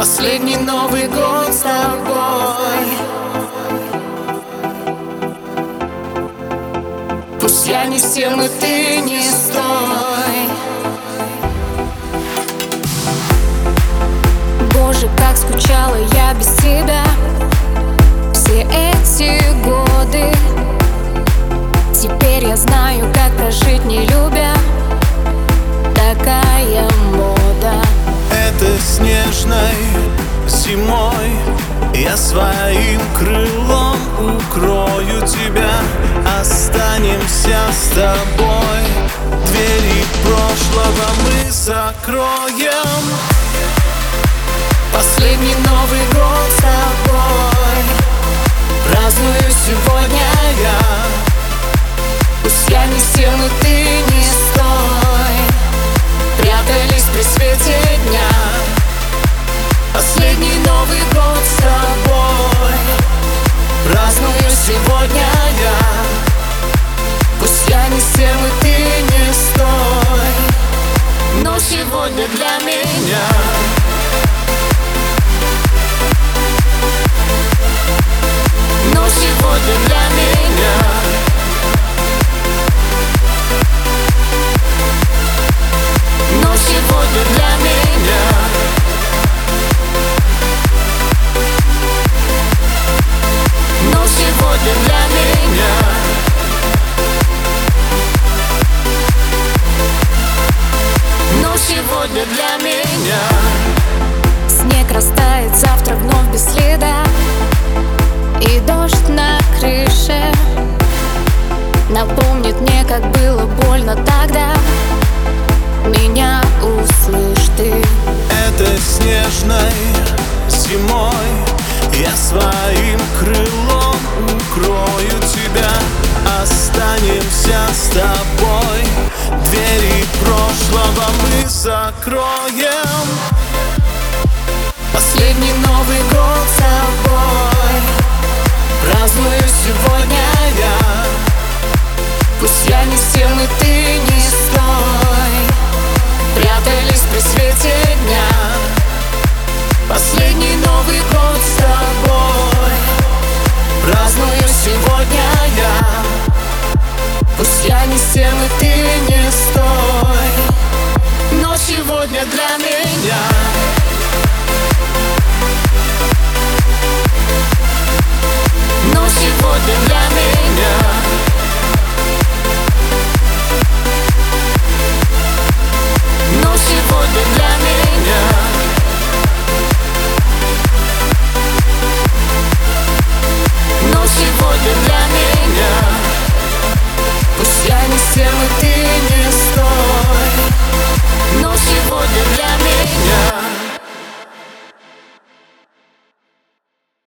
Последний Новый год с тобой. Пусть я не с тем, и ты не стой. Боже, как скучала я без тебя Все эти годы. Теперь я знаю, как прожить не любя Такая мода Это снежной зимой. Я своим крылом укрою тебя. Останемся с тобой. Двери прошлого мы закроем. Последний Новый сегодня сегодня для меня. Снег растает завтра вновь без следа. И дождь на крыше Напомнит мне, как было больно тогда. Меня услышь ты. Это снежной зимой Я своим крылом укрою тебя. Останемся закроем. Последний Новый год с тобой. Праздную сегодня я. Пусть я не с тем, и ты не стой. Прятались при свете дня. Последний Новый год с тобой. Праздную сегодня я. Пусть я не с тем, и ты не стой